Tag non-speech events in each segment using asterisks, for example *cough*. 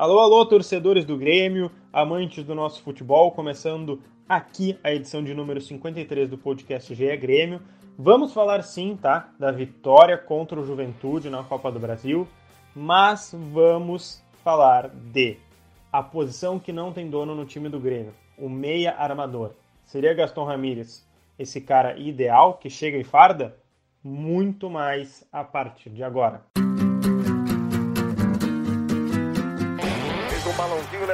Alô, alô, torcedores do Grêmio, amantes do nosso futebol, começando aqui a edição de número 53 do podcast GE Grêmio. Vamos falar sim, tá, da vitória contra o Juventude na Copa do Brasil, mas vamos falar de a posição que não tem dono no time do Grêmio, o meia armador. Seria Gaston Ramírez esse cara ideal que chega e farda? Muito mais a partir de agora.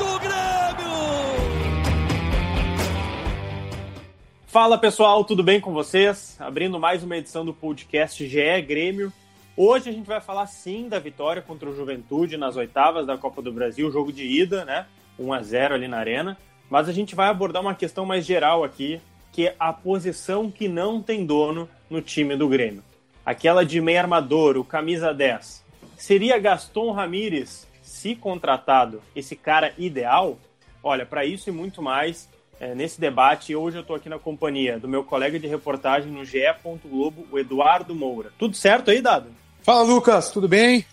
Do Grêmio! Fala pessoal, tudo bem com vocês? Abrindo mais uma edição do podcast GE Grêmio. Hoje a gente vai falar sim da vitória contra o Juventude nas oitavas da Copa do Brasil, jogo de ida, né? 1 a 0 ali na Arena. Mas a gente vai abordar uma questão mais geral aqui, que é a posição que não tem dono no time do Grêmio. Aquela de meio armador, o camisa 10. Seria Gaston Ramírez se contratado, esse cara ideal? Olha, para isso e muito mais, é, nesse debate, hoje eu estou aqui na companhia do meu colega de reportagem no GE. Globo, o Eduardo Moura. Tudo certo aí, Dado? Fala, Lucas, tudo bem?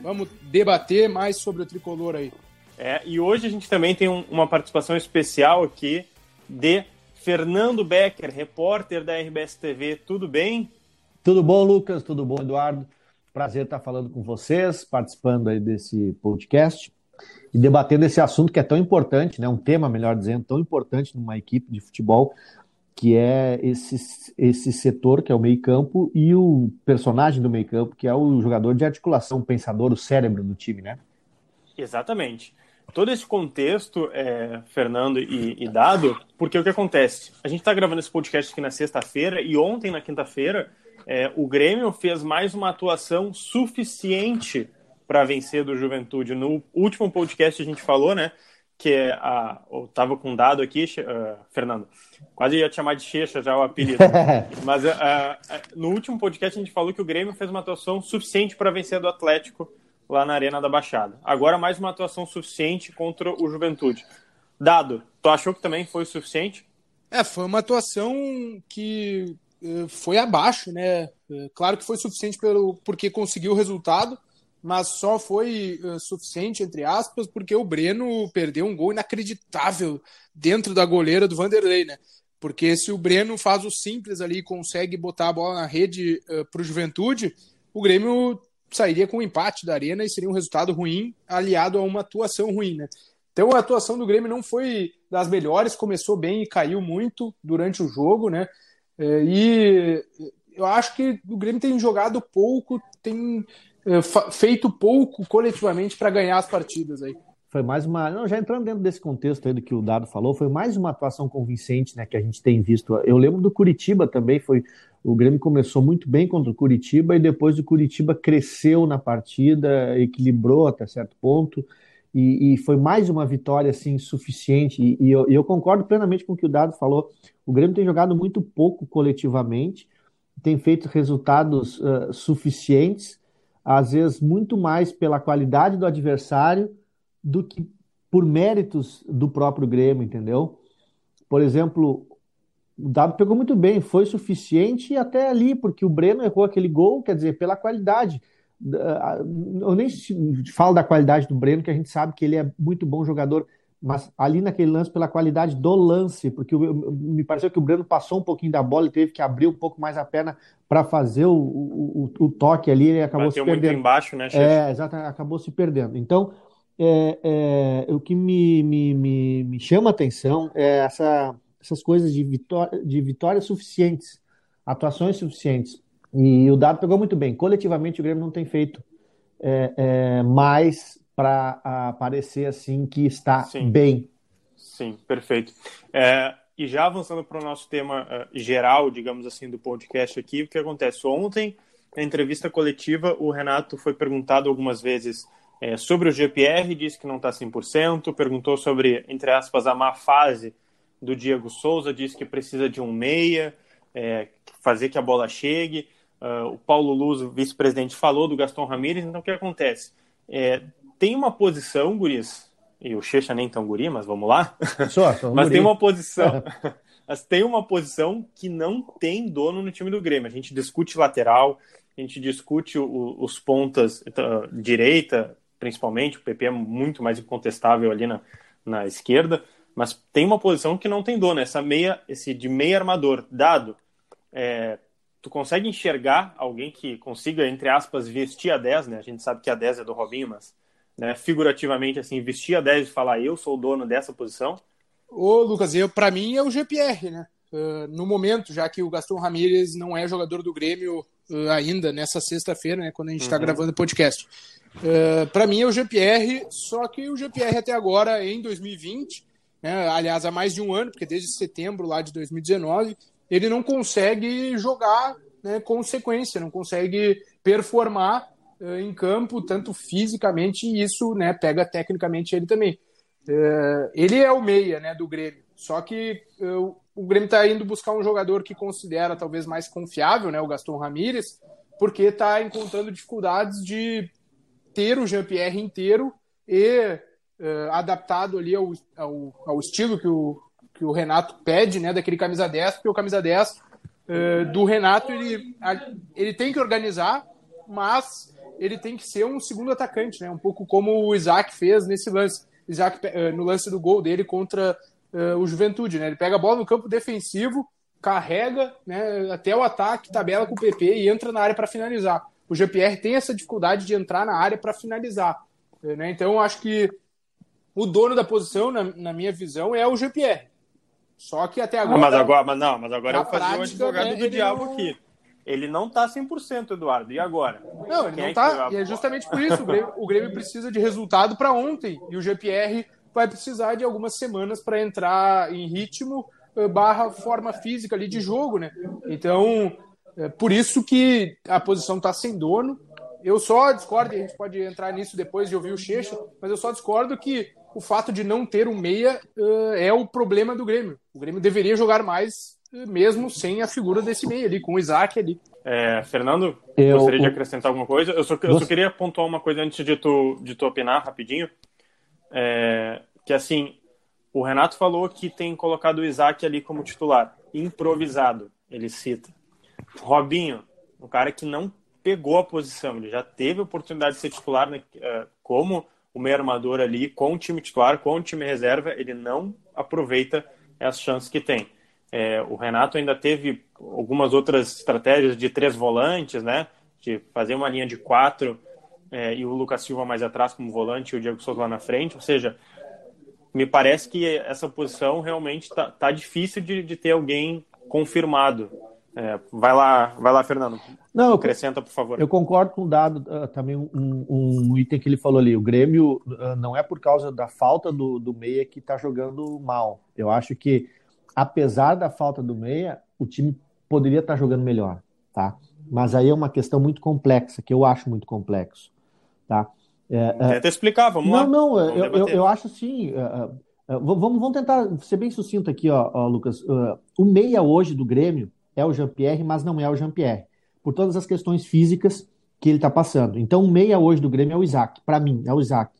Vamos debater mais sobre o tricolor aí. É, e hoje a gente também tem um, uma participação especial aqui de Fernando Becker, repórter da RBS TV. Tudo bem? Tudo bom, Lucas? Tudo bom, Eduardo? Prazer estar falando com vocês, participando aí desse podcast e debatendo esse assunto que é tão importante, né? Um tema, melhor dizendo, tão importante numa equipe de futebol, que é esse, esse setor que é o meio-campo e o personagem do meio-campo, que é o jogador de articulação, o pensador, o cérebro do time, né? Exatamente. Todo esse contexto, é, Fernando e, e Dado, porque o que acontece? A gente está gravando esse podcast aqui na sexta-feira e ontem, na quinta-feira, é, o Grêmio fez mais uma atuação suficiente para vencer do Juventude. No último podcast a gente falou, né? Que é a. Eu tava com um dado aqui, uh, Fernando. Quase ia te chamar de Checha já o apelido. *laughs* Mas uh, uh, no último podcast a gente falou que o Grêmio fez uma atuação suficiente para vencer do Atlético lá na Arena da Baixada. Agora mais uma atuação suficiente contra o Juventude. Dado, tu achou que também foi o suficiente? É, foi uma atuação que foi abaixo, né? Eh, claro que foi suficiente pelo, porque conseguiu o resultado, mas só foi uh, suficiente, entre aspas, porque o Breno perdeu um gol inacreditável dentro da goleira do Vanderlei, né? Porque se o Breno faz o simples ali e consegue botar a bola na rede uh, para o Juventude, o Grêmio sairia com um empate da Arena e seria um resultado ruim, aliado a uma atuação ruim, né? Então a atuação do Grêmio não foi das melhores, começou bem e caiu muito durante o jogo, né? É, e eu acho que o Grêmio tem jogado pouco, tem é, feito pouco coletivamente para ganhar as partidas aí. Foi mais uma. Não, já entrando dentro desse contexto aí do que o Dado falou, foi mais uma atuação convincente né, que a gente tem visto. Eu lembro do Curitiba também, foi. O Grêmio começou muito bem contra o Curitiba e depois o Curitiba cresceu na partida, equilibrou até certo ponto. E, e, foi mais uma vitória assim suficiente. E, e, eu, eu, concordo plenamente com o que o Dado falou. O Grêmio tem jogado muito pouco coletivamente, tem feito resultados uh, suficientes, às vezes muito mais pela qualidade do adversário do que por méritos do próprio Grêmio, entendeu? Por exemplo, o Dado pegou muito bem, foi suficiente até ali, porque o Breno errou aquele gol, quer dizer, pela qualidade eu nem falo da qualidade do Breno, que a gente sabe que ele é muito bom jogador, mas ali naquele lance, pela qualidade do lance, porque me pareceu que o Breno passou um pouquinho da bola e teve que abrir um pouco mais a perna para fazer o, o, o, toque ali, ele acabou Bateu se perdendo. muito embaixo, né, Chefe? É, exatamente, acabou se perdendo. Então, é, é, o que me, me, me, me chama a atenção é essa, essas coisas de, vitória, de vitórias suficientes, atuações suficientes. E o dado pegou muito bem. Coletivamente, o Grêmio não tem feito é, é, mais para parecer assim que está Sim. bem. Sim, perfeito. É, e já avançando para o nosso tema uh, geral, digamos assim, do podcast aqui, o que acontece? Ontem, na entrevista coletiva, o Renato foi perguntado algumas vezes É, sobre o GPR, disse que não está 100%, perguntou sobre, entre aspas, a má fase do Diego Souza, disse que precisa de um meia, é, fazer que a bola chegue. Uh, o Paulo Luz, vice-presidente, falou do Gaston Ramírez, então o que acontece? É, tem uma posição, Guris, e o Checha nem tão guri, mas vamos lá. Só, só um mas guri. tem uma posição. *laughs* mas tem uma posição que não tem dono no time do Grêmio. A gente discute lateral, a gente discute o, os pontas uh, direita, principalmente, o PP é muito mais incontestável ali na, na esquerda, mas tem uma posição que não tem dono, essa meia, esse de meia armador, dado. É, tu consegue enxergar alguém que consiga, entre aspas, vestir a 10, né? A gente sabe que a 10 é do Robinho, mas né, figurativamente, assim, vestir a 10 e falar eu sou o dono dessa posição? Ô, Lucas, eu, para mim é o GPR, né? Uh, no momento, já que o Gaston Ramírez não é jogador do Grêmio uh, ainda, nessa sexta-feira, né, quando a gente está uhum. gravando o podcast. Uh, para mim é o GPR, só que o GPR até agora, em 2020, né, aliás, há mais de um ano, porque desde setembro lá de 2019, ele não consegue jogar né, com sequência, não consegue performar uh, em campo, tanto fisicamente, e isso né, pega tecnicamente ele também. Uh, ele é o meia né, do Grêmio, só que uh, o Grêmio está indo buscar um jogador que considera talvez mais confiável, né, o Gaston Ramírez, porque está encontrando dificuldades de ter o Jean-Pierre inteiro e adaptado ali ao, ao, ao estilo que o, que o Renato pede, né, daquele camisa 10, porque o camisa 10 uh, do Renato ele, ele tem que organizar, mas ele tem que ser um segundo atacante, né, um pouco como o Isaac fez nesse lance, Isaac uh, no lance do gol dele contra uh, o Juventude, né, ele pega a bola no campo defensivo, carrega né, até o ataque, tabela com o PP e entra na área para finalizar. O GPR tem essa dificuldade de entrar na área para finalizar. Né? Então, acho que o dono da posição, na, na minha visão, é o GPR. Só que até agora. Ah, mas agora, mas não, mas agora eu fazer o advogado né, do diabo não... aqui. Ele não tá 100%, Eduardo. E agora? Não, ele Quem não é tá. E é justamente por isso. O Grêmio, o Grêmio precisa de resultado para ontem. E o GPR vai precisar de algumas semanas para entrar em ritmo eh, barra forma física ali de jogo, né? Então, é por isso que a posição tá sem dono. Eu só discordo, e a gente pode entrar nisso depois de ouvir o Checha, mas eu só discordo que o fato de não ter um meia uh, é o problema do Grêmio. O Grêmio deveria jogar mais, uh, mesmo sem a figura desse meia ali, com o Isaac ali. É, Fernando, eu, gostaria de acrescentar alguma coisa? Eu só, eu só queria pontuar uma coisa antes de tu, de tu opinar rapidinho. É, que assim, o Renato falou que tem colocado o Isaac ali como titular, improvisado, ele cita. Robinho, um cara que não pegou a posição, ele já teve a oportunidade de ser titular né, é, como o meio armador ali com o time titular, com o time reserva, ele não aproveita as chances que tem. É, o Renato ainda teve algumas outras estratégias de três volantes, né? De fazer uma linha de quatro é, e o Lucas Silva mais atrás como volante e o Diego Souza lá na frente. Ou seja, me parece que essa posição realmente está tá difícil de, de ter alguém confirmado. É, vai lá, vai lá, Fernando. Não, acrescenta, por favor. Eu concordo com o dado uh, também um, um, item que ele falou ali. O Grêmio uh, não é por causa da falta do, do meia que está jogando mal. Eu acho que, apesar da falta do meia, o time poderia estar tá jogando melhor, tá? Mas aí é uma questão muito complexa, que eu acho muito complexo, tá? É, é Tenta explicar, vamos não, lá. Não, não, eu, eu, eu, acho assim. Uh, vamos, vamos tentar ser bem sucinto aqui, ó, ó Lucas. o meia hoje do Grêmio é o Jean-Pierre, mas não é o Jean-Pierre, por todas as questões físicas que ele está passando. Então, o meia hoje do Grêmio é o Isaac, para mim, é o Isaac.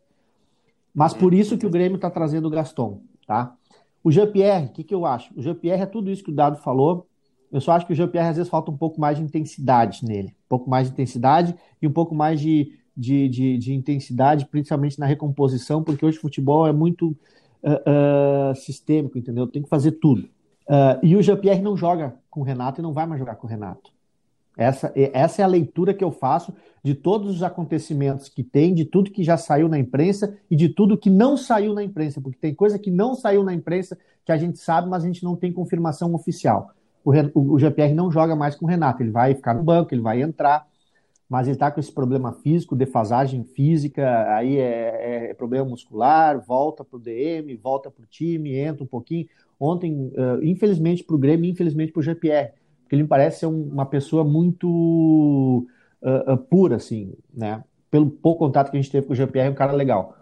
Mas por isso que o Grêmio está trazendo o Gaston, tá? O Jean-Pierre, o que, que eu acho? O Jean-Pierre é tudo isso que o Dado falou. Eu só acho que o Jean-Pierre às vezes falta um pouco mais de intensidade nele. Um pouco mais de intensidade e um pouco mais de, de, de, de intensidade, principalmente na recomposição, porque hoje o futebol é muito uh, uh, sistêmico, entendeu? Tem que fazer tudo. Uh, e o Jean-Pierre não joga com o Renato e não vai mais jogar com o Renato. Essa, essa é a leitura que eu faço de todos os acontecimentos que tem, de tudo que já saiu na imprensa e de tudo que não saiu na imprensa, porque tem coisa que não saiu na imprensa que a gente sabe, mas a gente não tem confirmação oficial. O, o, GPR não joga mais com o Renato, ele vai ficar no banco, ele vai entrar, mas ele está com esse problema físico, defasagem física, aí é, é problema muscular, volta para o DM, volta para o time, entra um pouquinho ontem, uh, infelizmente para o Grêmio, infelizmente para o GPR, porque ele me parece ser um, uma pessoa muito uh, uh, pura, assim, né? pelo pouco contato que a gente teve com o Jean-Pierre, é um cara legal.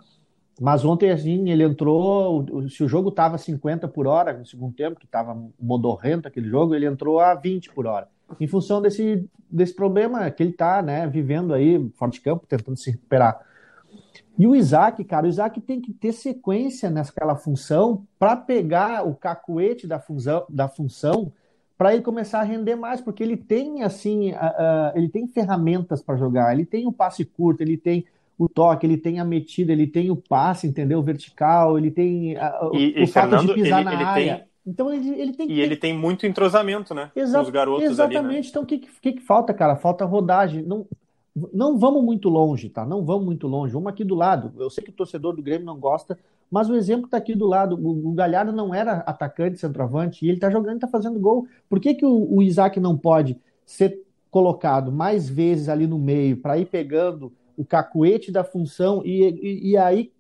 Mas ontem, assim, ele entrou. Se o jogo estava 50 por hora no segundo tempo, que estava modorrento aquele jogo, ele entrou a 20 por hora. Em função desse, desse problema que ele está né, vivendo aí, fora de campo, tentando se recuperar. E o Isaac, cara, o Isaac tem que ter sequência naquela função para pegar o cacuete da função, da função para ele começar a render mais, porque ele tem assim, ele tem ferramentas para jogar, ele tem o passe curto, ele tem o toque, ele tem a metida, ele tem o passe, entendeu? O vertical, ele tem e, o, e, fato Fernando, de pisar ele, na ele área. Tem... Então ele, ele tem E ele tem muito entrosamento, né? Exa com os garotos exatamente. Ali, né? Então o que, que, que falta, cara? Falta rodagem. Não, não vamos muito longe, tá? Não vamos muito longe. Vamos aqui do lado. Eu sei que o torcedor do Grêmio não gosta, mas o exemplo está aqui do lado. O, Galhardo não era atacante, centroavante, e ele está jogando, está fazendo gol. Por que, que o, o Isaac não pode ser colocado mais vezes ali no meio para ir pegando o cacuete da função e, e, e, aí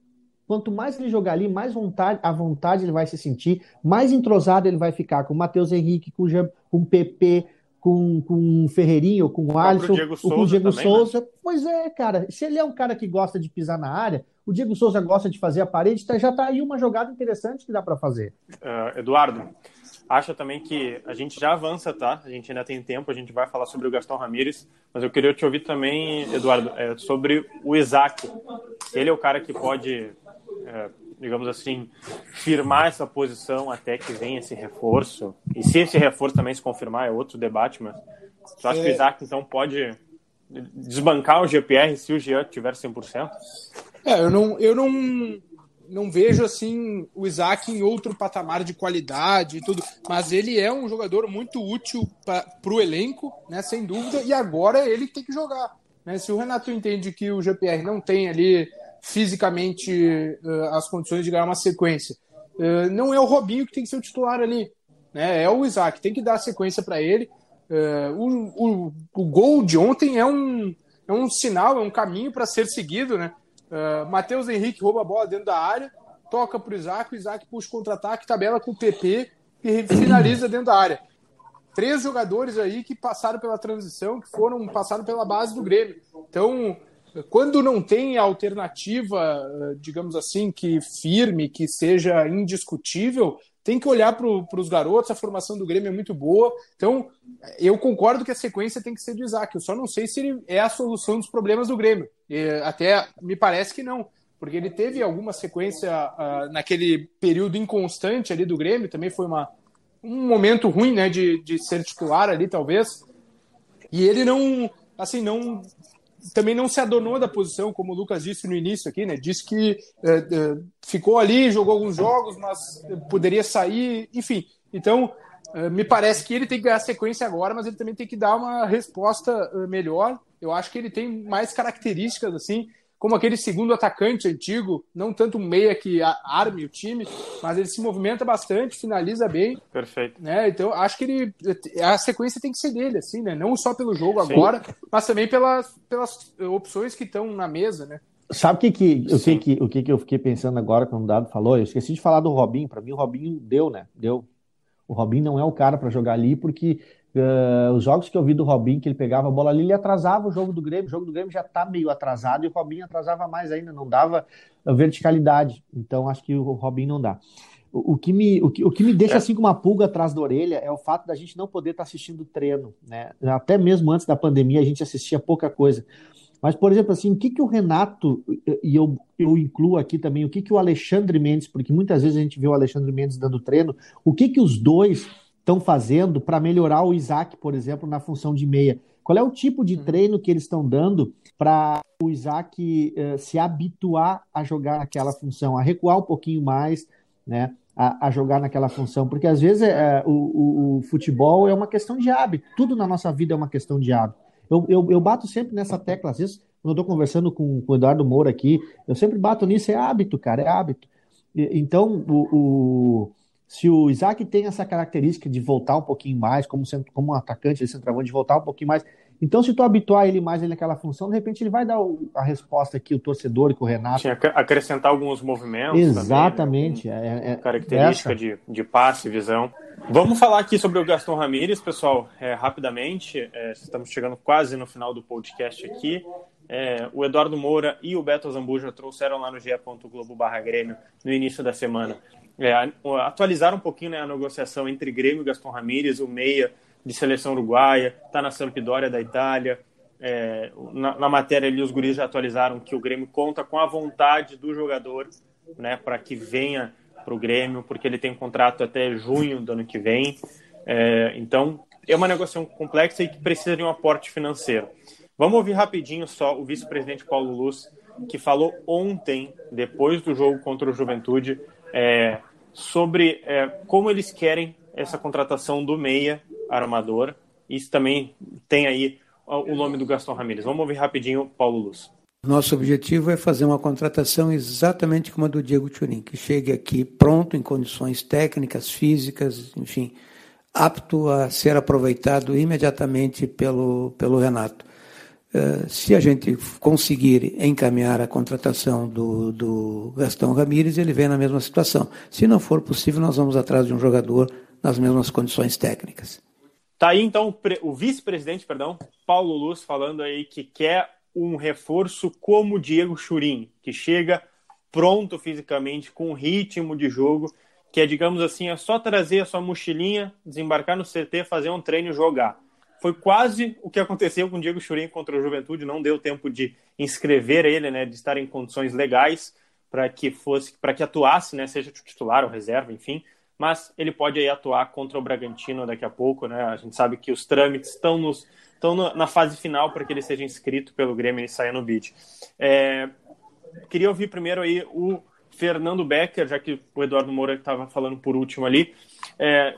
quanto mais ele jogar ali, mais vontade, a vontade ele vai se sentir, mais entrosado ele vai ficar com o Matheus Henrique, com o, com o PP, com, com o Ferreirinho, com o Alisson, com o Diego também, né? Souza. Né? Pois é, cara. Se ele é um cara que gosta de pisar na área, o Diego Souza gosta de fazer a parede, tá, já está aí uma jogada interessante que dá para fazer. Uh, Eduardo, acha também que a gente já avança, tá? A gente ainda tem tempo, a gente vai falar sobre o Gastão Ramírez, mas eu queria te ouvir também, Eduardo, é, sobre o Isaac. Ele é o cara que pode é, digamos assim, firmar essa posição até que venha esse reforço. E se esse reforço também se confirmar, é outro debate, mas tu acha que o é. Isaac então pode desbancar o GPR se o Jean tiver 100%? É, eu não, eu não, não vejo assim o Isaac em outro patamar de qualidade e tudo, mas ele é um jogador muito útil para o elenco, né, sem dúvida, e agora ele tem que jogar. Né? Se o Renato entende que o GPR não tem ali fisicamente uh, as condições de ganhar uma sequência. Uh, não é o Robinho que tem que ser o titular ali, né? É o Isaac, tem que dar sequência para ele. Uh, o, o, o, gol de ontem é um, é um sinal, é um caminho para ser seguido, né? Matheus Henrique rouba a bola dentro da área, toca para o Isaac, o Isaac puxa contra-ataque, tabela com o PP e finaliza dentro da área. Três jogadores aí que passaram pela transição, que foram passaram pela base do Grêmio. Então, quando não tem alternativa, digamos assim, que firme, que seja indiscutível, tem que olhar para os garotos, a formação do Grêmio é muito boa. Então, eu concordo que a sequência tem que ser de Isaac. Eu só não sei se ele é a solução dos problemas do Grêmio. E, até me parece que não, porque ele teve alguma sequência uh, naquele período inconstante ali do Grêmio, também foi uma, um momento ruim né, de, de ser titular ali, talvez. E ele não, assim, não também não se adonou da posição, como o Lucas disse no início aqui, né? Disse que é, é, ficou ali, jogou alguns jogos, mas poderia sair, enfim. Então, é, me parece que ele tem que ganhar sequência agora, mas ele também tem que dar uma resposta é, melhor. Eu acho que ele tem mais características, assim, como aquele segundo atacante antigo, não tanto um meia que arme o time, mas ele se movimenta bastante, finaliza bem. Perfeito. Né? Então, acho que ele a sequência tem que ser dele, assim, né? Não só pelo jogo Sim. agora, mas também pelas, pelas opções que estão na mesa, né? Sabe o que, que, o, que, que, o que, que eu fiquei pensando agora quando o Dado falou? Eu esqueci de falar do Robinho. Para mim, o Robinho deu, né? Deu. O Robinho não é o cara para jogar ali, porque Uh, os jogos que eu vi do Robinho, que ele pegava a bola ali, ele atrasava o jogo do Grêmio. O jogo do Grêmio já está meio atrasado e o Robinho atrasava mais ainda, não dava verticalidade. Então acho que o Robinho não dá. O, o que, me, o, que, o que me deixa é. assim com uma pulga atrás da orelha é o fato da gente não poder estar tá assistindo treino. Né? Até mesmo antes da pandemia a gente assistia pouca coisa. Mas, por exemplo, assim, o que, que o Renato, e eu, eu incluo aqui também, o que, que o Alexandre Mendes, porque muitas vezes a gente vê o Alexandre Mendes dando treino, o que, que os dois estão fazendo para melhorar o Isaac, por exemplo, na função de meia? Qual é o tipo de uhum. treino que eles estão dando para o Isaac uh, se habituar a jogar naquela função, a recuar um pouquinho mais, né? A, a jogar naquela função, porque às vezes é, o, o, o, futebol é uma questão de hábito, tudo na nossa vida é uma questão de hábito. Eu, eu, eu bato sempre nessa tecla, às vezes, quando eu estou conversando com, com o Eduardo Moura aqui, eu sempre bato nisso, é hábito, cara, é hábito. E, então, o, o se o Isaac tem essa característica de voltar um pouquinho mais, como, como um atacante, de centroavante, de voltar um pouquinho mais. Então, se tu habituar ele mais naquela função, de repente ele vai dar a resposta que o torcedor e que o Renato. Tinha acrescentar alguns movimentos. Exatamente. Também, né? é, é, característica de, de passe, visão. Vamos falar aqui sobre o Gaston Ramírez, pessoal, é, rapidamente. É, estamos chegando quase no final do podcast aqui. é, o Eduardo Moura e o Beto Zambuja trouxeram lá no ge.globo barra Grêmio no início da semana. É, atualizaram um pouquinho né, a negociação entre Grêmio e Gaston Ramírez, o meia de seleção uruguaia, está na Sampdoria da Itália. É, na, na, matéria ali, os guris já atualizaram que o Grêmio conta com a vontade do jogador né, para que venha para o Grêmio, porque ele tem um contrato até junho do ano que vem. É, então, é uma negociação complexa e que precisa de um aporte financeiro. Vamos ouvir rapidinho só o vice-presidente Paulo Luz, que falou ontem, depois do jogo contra o Juventude, é, sobre é, como eles querem essa contratação do meia armador. Isso também tem aí o nome do Gaston Ramírez. Vamos ouvir rapidinho Paulo Luz. Nosso objetivo é fazer uma contratação exatamente como a do Diego Turin, que chegue aqui pronto, em condições técnicas, físicas, enfim, apto a ser aproveitado imediatamente pelo, pelo Renato. Uh, se a gente conseguir encaminhar a contratação do, do Gastão Ramírez, ele vem na mesma situação. Se não for possível, nós vamos atrás de um jogador nas mesmas condições técnicas. Tá aí então o vice-presidente, perdão, Paulo Luz, falando aí que quer um reforço como o Diego Churin, que chega pronto fisicamente, com ritmo de jogo, que é, digamos assim, é só trazer a sua mochilinha, desembarcar no CT, fazer um treino e jogar. Foi quase o que aconteceu com o Diego Churin contra o Juventude, não deu tempo de inscrever ele, né, de estar em condições legais para que fosse, para que atuasse, né, seja titular ou reserva, enfim, mas ele pode aí atuar contra o Bragantino daqui a pouco, né? A gente sabe que os trâmites estão nos estão na fase final para que ele seja inscrito pelo Grêmio e saia no bid. É, queria ouvir primeiro aí o Fernando Becker, já que o Eduardo Moura estava falando por último ali. É,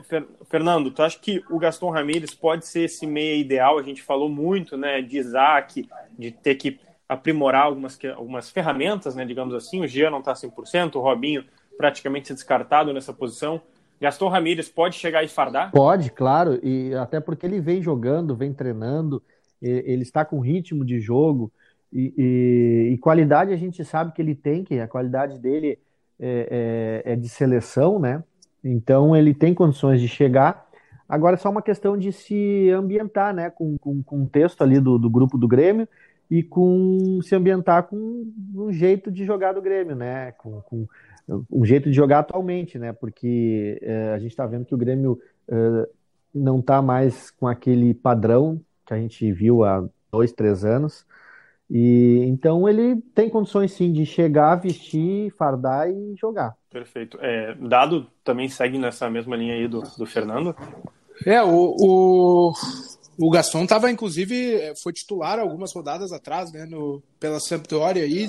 Fernando, tu acha que o Gaston Ramírez pode ser esse meia ideal? A gente falou muito né, de Isaac, de ter que aprimorar algumas, algumas ferramentas, né, digamos assim. O Jean não está 100%, o Robinho praticamente descartado nessa posição. Gaston Ramírez pode chegar e fardar? Pode, claro, e até porque ele vem jogando, vem treinando, ele está com ritmo de jogo e, e, qualidade a gente sabe que ele tem, que a qualidade dele é, é, é, de seleção, né? Então ele tem condições de chegar. Agora é só uma questão de se ambientar, né? Com, com, com o texto ali do, do grupo do Grêmio e com se ambientar com um jeito de jogar do Grêmio, né? Com, com um jeito de jogar atualmente, né? Porque é, a gente está vendo que o Grêmio é, não está mais com aquele padrão que a gente viu há dois, três anos. E então ele tem condições sim de chegar, vestir, fardar e jogar. Perfeito. É, Dado também segue nessa mesma linha aí do, do Fernando? É, o, o, o Gaston estava, inclusive, foi titular algumas rodadas atrás, né, no, pela Sampdoria aí,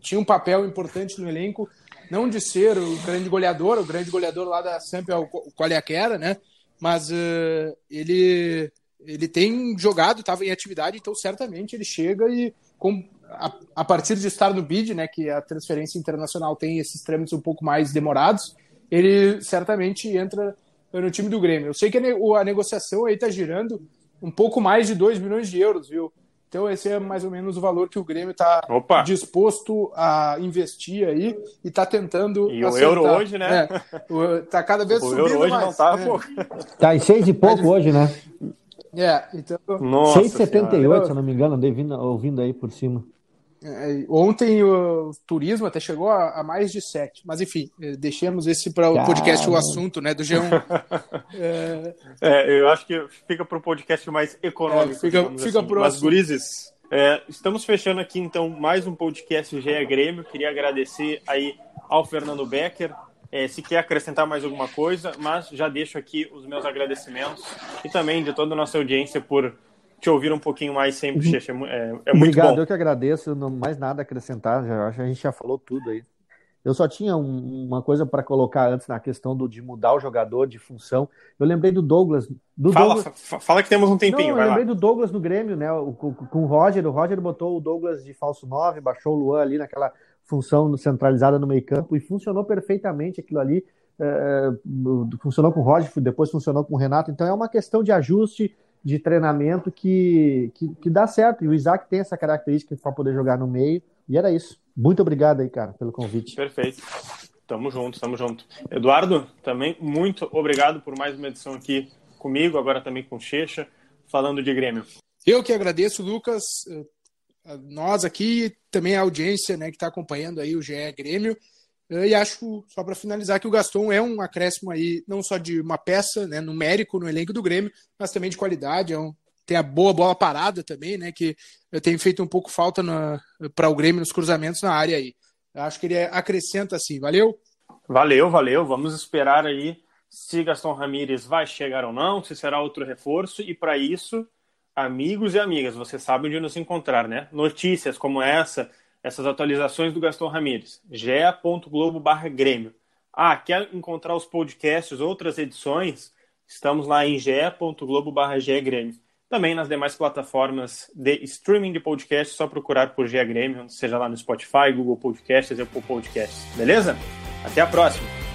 tinha um papel importante no elenco não de ser o grande goleador, o grande goleador lá da Samp é o Qualiaquera, né? Mas uh, ele, ele tem jogado, estava em atividade, então certamente ele chega e com, a, a, partir de estar no bid, né, que a transferência internacional tem esses trâmites um pouco mais demorados, ele certamente entra no time do Grêmio. Eu sei que a, a negociação aí está girando um pouco mais de 2 milhões de euros, viu? Então, esse é mais ou menos o valor que o Grêmio está disposto a investir aí e está tentando. E acertar. o euro hoje, né? Está é, cada vez o subindo. O euro hoje mais. não está, é. pô. Está em seis e pouco hoje, né? É, então. 6,78, se eu não me engano, andei ouvindo aí por cima. É, ontem o turismo até chegou a, a, mais de sete, mas enfim, eh, deixemos esse para o podcast o assunto, né, do G1. *laughs* é... é... eu acho que fica para o podcast mais econômico. É, fica fica assim. Mas, gurizes, é, estamos fechando aqui então mais um podcast GE Grêmio. Queria agradecer aí ao Fernando Becker. É, se quer acrescentar mais alguma coisa, mas já deixo aqui os meus agradecimentos e também de toda a nossa audiência por te ouvir um pouquinho mais sempre, Xexa. É, é, é muito Obrigado, bom. eu que agradeço. Não mais nada a acrescentar. Já, a gente já falou tudo aí. Eu só tinha um, uma coisa para colocar antes na questão do, de mudar o jogador de função. Eu lembrei do Douglas. Do fala, Douglas... fala que temos um tempinho. Não, eu lembrei lá. do Douglas no Grêmio, né? O, com, com o Roger. O Roger botou o Douglas de falso 9, baixou o Luan ali naquela função centralizada no meio-campo e funcionou perfeitamente aquilo ali. É, funcionou com o Roger, depois funcionou com o Renato. Então é uma questão de ajuste de treinamento que, que, que dá certo. E o Isaac tem essa característica para poder jogar no meio. E era isso. Muito obrigado aí, cara, pelo convite. Perfeito. Tamo junto, tamo junto. Eduardo, também muito obrigado por mais uma edição aqui comigo, agora também com Checha, falando de Grêmio. Eu que agradeço, Lucas. Nós aqui, também a audiência né, que está acompanhando aí o GE Grêmio. E acho, só para finalizar, que o Gaston é um acréscimo aí, não só de uma peça né, numérico no elenco do Grêmio, mas também de qualidade. É um, tem a boa bola parada também, né? Que tem feito um pouco falta para o Grêmio nos cruzamentos na área aí. Acho que ele acrescenta assim. Valeu? Valeu, valeu. Vamos esperar aí se Gaston Ramírez vai chegar ou não, se será outro reforço. E para isso, amigos e amigas, você sabe onde nos encontrar, né? Notícias como essa, essas atualizações do Gaston Ramírez. ge.globo barra Grêmio. Ah, quer encontrar os podcasts, outras edições? Estamos lá em ge.globo barra Grêmio. Também nas demais plataformas de streaming de podcast, só procurar por GE Grêmio, seja lá no Spotify, Google Podcasts, Apple Podcasts. Beleza? Até a próxima!